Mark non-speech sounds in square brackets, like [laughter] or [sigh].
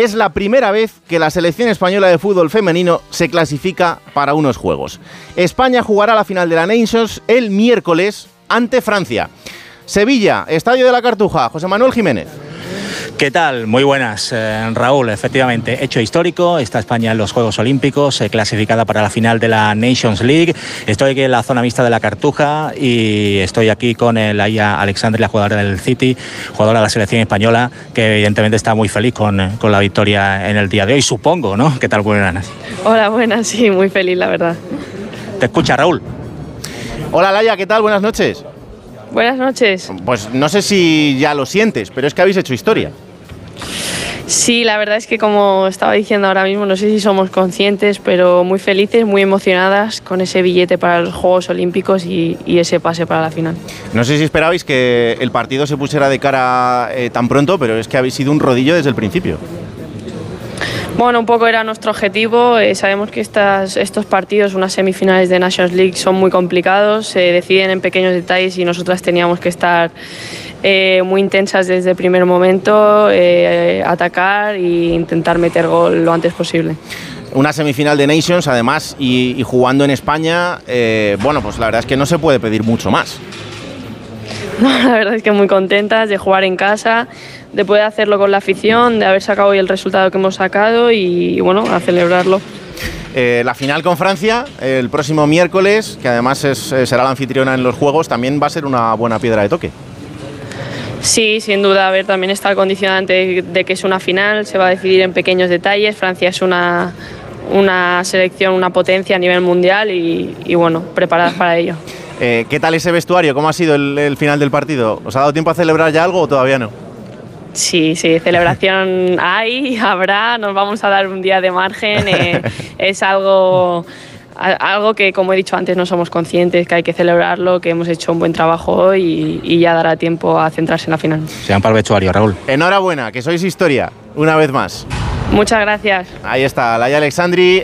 Es la primera vez que la selección española de fútbol femenino se clasifica para unos Juegos. España jugará la final de la Nations el miércoles ante Francia. Sevilla, Estadio de la Cartuja, José Manuel Jiménez. ¿Qué tal? Muy buenas, eh, Raúl. Efectivamente, hecho histórico. Está España en los Juegos Olímpicos, eh, clasificada para la final de la Nations League. Estoy aquí en la zona mixta de la Cartuja y estoy aquí con el Aya Alexandre, la jugadora del City, jugadora de la selección española, que evidentemente está muy feliz con, eh, con la victoria en el día de hoy, supongo, ¿no? ¿Qué tal? Buenas. Hola, buenas, sí, muy feliz, la verdad. Te escucha, Raúl. Hola, Laya, ¿qué tal? Buenas noches. Buenas noches. Pues no sé si ya lo sientes, pero es que habéis hecho historia. Sí, la verdad es que como estaba diciendo ahora mismo, no sé si somos conscientes, pero muy felices, muy emocionadas con ese billete para los Juegos Olímpicos y, ese pase para la final. No sé si esperabais que el partido se pusiera de cara eh, tan pronto, pero es que habéis sido un rodillo desde el principio. Bueno, un poco era nuestro objetivo. Eh, sabemos que estos partidos, unas semifinales de Nations League, son muy complicados, se deciden en pequeños detalles y nosotras teníamos que estar eh, muy intensas desde el primer momento, eh, atacar e intentar meter gol lo antes posible. Una semifinal de Nations, además, y, jugando en España, bueno, pues la verdad es que no se puede pedir mucho más. [laughs] La verdad es que muy contentas de jugar en casa, de poder hacerlo con la afición, de haber sacado hoy el resultado que hemos sacado y, bueno, a celebrarlo. Eh, la final con Francia, el próximo miércoles, que además es, eh, será la anfitriona en los Juegos, también va a ser una buena piedra de toque. Sí, sin duda, a ver, también está el condicionante de que es una final, se va a decidir en pequeños detalles. Francia es una, una selección, una potencia a nivel mundial y, y bueno, preparadas para ello. Eh, ¿Qué tal ese vestuario? ¿Cómo ha sido el, el final del partido? ¿Os ha dado tiempo a celebrar ya algo o todavía no? Sí, sí, celebración [laughs] hay, habrá, nos vamos a dar un día de margen. eh, [laughs] es algo, a- algo que, como he dicho antes, no somos conscientes, que hay que celebrarlo, que hemos hecho un buen trabajo hoy y, y ya dará tiempo a centrarse en la final. Se van para el vestuario, Raúl. Enhorabuena, que sois historia, una vez más. Muchas gracias. Ahí está, Laia Alexandri.